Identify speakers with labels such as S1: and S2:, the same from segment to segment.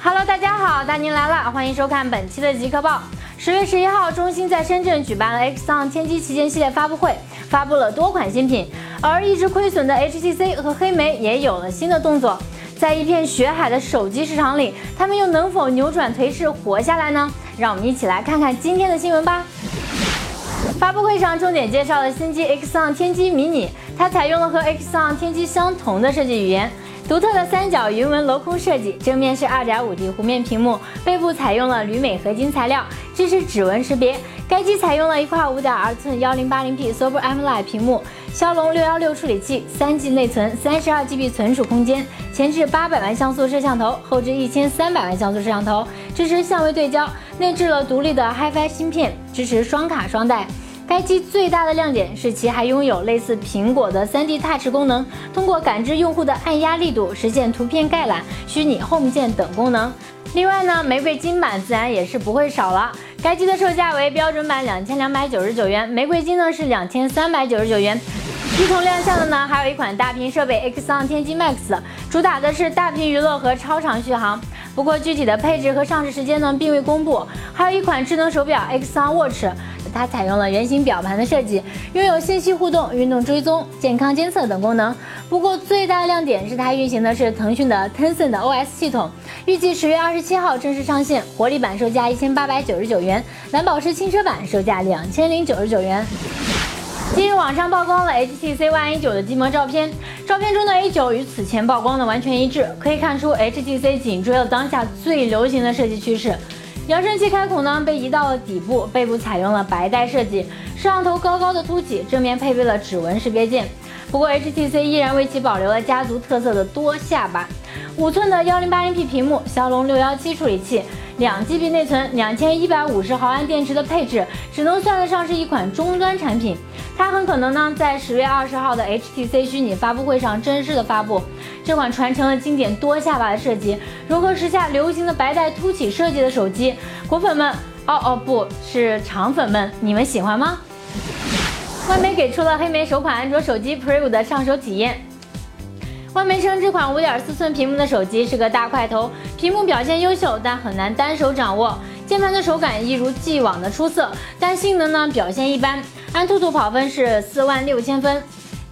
S1: 哈喽，大家好，大宁来了，欢迎收看本期的极客报。十月十一号，中兴在深圳举办了 X-on 天玑旗舰系列发布会，发布了多款新品。而一直亏损的 HTC 和黑莓也有了新的动作。在一片血海的手机市场里，他们又能否扭转颓势活下来呢？让我们一起来看看今天的新闻吧。发布会上重点介绍了新机 X-on 天玑迷你，它采用了和 X-on 天玑相同的设计语言。独特的三角云纹镂空设计，正面是 2.5D 弧面屏幕，背部采用了铝镁合金材料，支持指纹识别。该机采用了一块5.2寸 1080p Super AMOLED 屏幕，骁龙616处理器，3G 内存，32GB 存储空间，前置800万像素摄像头，后置1300万像素摄像头，支持相位对焦，内置了独立的 HiFi 芯片，支持双卡双待。该机最大的亮点是其还拥有类似苹果的 3D Touch 功能，通过感知用户的按压力度，实现图片概览、虚拟 Home 键等功能。另外呢，玫瑰金版自然也是不会少了。该机的售价为标准版两千两百九十九元，玫瑰金呢是两千三百九十九元。一同亮相的呢，还有一款大屏设备 X-on 天玑 Max，主打的是大屏娱乐和超长续航。不过具体的配置和上市时间呢，并未公布。还有一款智能手表 X-on Watch。它采用了圆形表盘的设计，拥有信息互动、运动追踪、健康监测等功能。不过最大的亮点是它运行的是腾讯的 Tencent OS 系统，预计十月二十七号正式上线。活力版售价一千八百九十九元，蓝宝石轻奢版售价两千零九十九元。近日网上曝光了 HTC One A9 的机模照片，照片中的 A9 与此前曝光的完全一致，可以看出 HTC 紧追了当下最流行的设计趋势。扬声器开孔呢被移到了底部，背部采用了白带设计，摄像头高高的凸起，正面配备了指纹识别键。不过 HTC 依然为其保留了家族特色的多下巴。五寸的幺零八零 P 屏幕，骁龙六幺七处理器，两 GB 内存，两千一百五十毫安电池的配置，只能算得上是一款中端产品。它很可能呢在十月二十号的 HTC 虚拟发布会上正式的发布。这款传承了经典多下巴的设计，融合时下流行的白带凸起设计的手机，果粉们，哦哦，不是肠粉们，你们喜欢吗？外媒给出了黑莓首款安卓手机 Preview 的上手体验。外媒称这款5.4寸屏幕的手机是个大块头，屏幕表现优秀，但很难单手掌握。键盘的手感一如既往的出色，但性能呢表现一般。安兔兔跑分是四万六千分。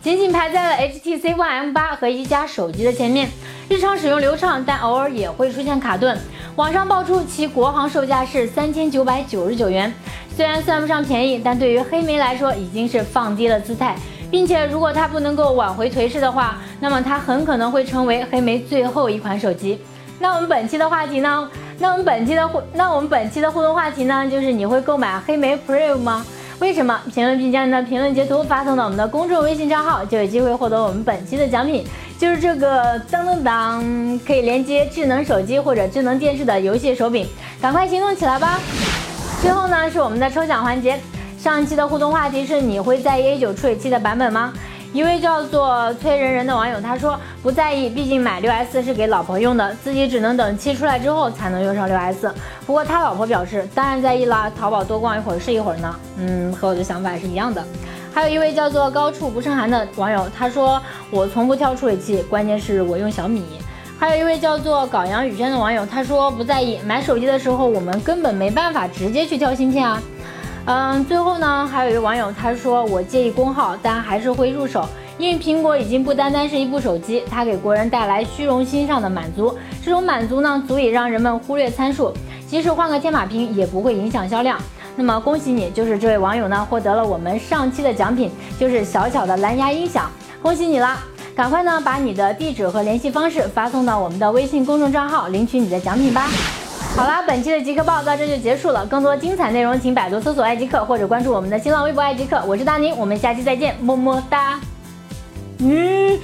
S1: 仅仅排在了 HTC One M8 和一加手机的前面，日常使用流畅，但偶尔也会出现卡顿。网上爆出其国行售价是三千九百九十九元，虽然算不上便宜，但对于黑莓来说已经是放低了姿态，并且如果它不能够挽回颓势的话，那么它很可能会成为黑莓最后一款手机。那我们本期的话题呢？那我们本期的互，那我们本期的互动话题呢？就是你会购买黑莓 Prime 吗？为什么？评论并将你的评论截图发送到我们的公众微信账号，就有机会获得我们本期的奖品，就是这个当当当，可以连接智能手机或者智能电视的游戏手柄，赶快行动起来吧！最后呢，是我们的抽奖环节，上一期的互动话题是你会在意 A9 处理器的版本吗？一位叫做崔人人的网友他说不在意，毕竟买六 S 是给老婆用的，自己只能等七出来之后才能用上六 S。不过他老婆表示当然在意啦，淘宝多逛一会儿是一会儿呢。嗯，和我的想法是一样的。还有一位叫做高处不胜寒的网友他说我从不挑处理器，关键是我用小米。还有一位叫做搞杨雨轩的网友他说不在意，买手机的时候我们根本没办法直接去挑芯片啊。嗯，最后呢，还有一位网友他说我介意功耗，但还是会入手，因为苹果已经不单单是一部手机，它给国人带来虚荣心上的满足，这种满足呢，足以让人们忽略参数，即使换个天马屏也不会影响销量。那么恭喜你，就是这位网友呢，获得了我们上期的奖品，就是小巧的蓝牙音响，恭喜你啦！赶快呢把你的地址和联系方式发送到我们的微信公众账号，领取你的奖品吧。好啦，本期的极客报到这就结束了。更多精彩内容，请百度搜索“爱极客”或者关注我们的新浪微博“爱极客”。我是大宁，我们下期再见，么么哒。嗯。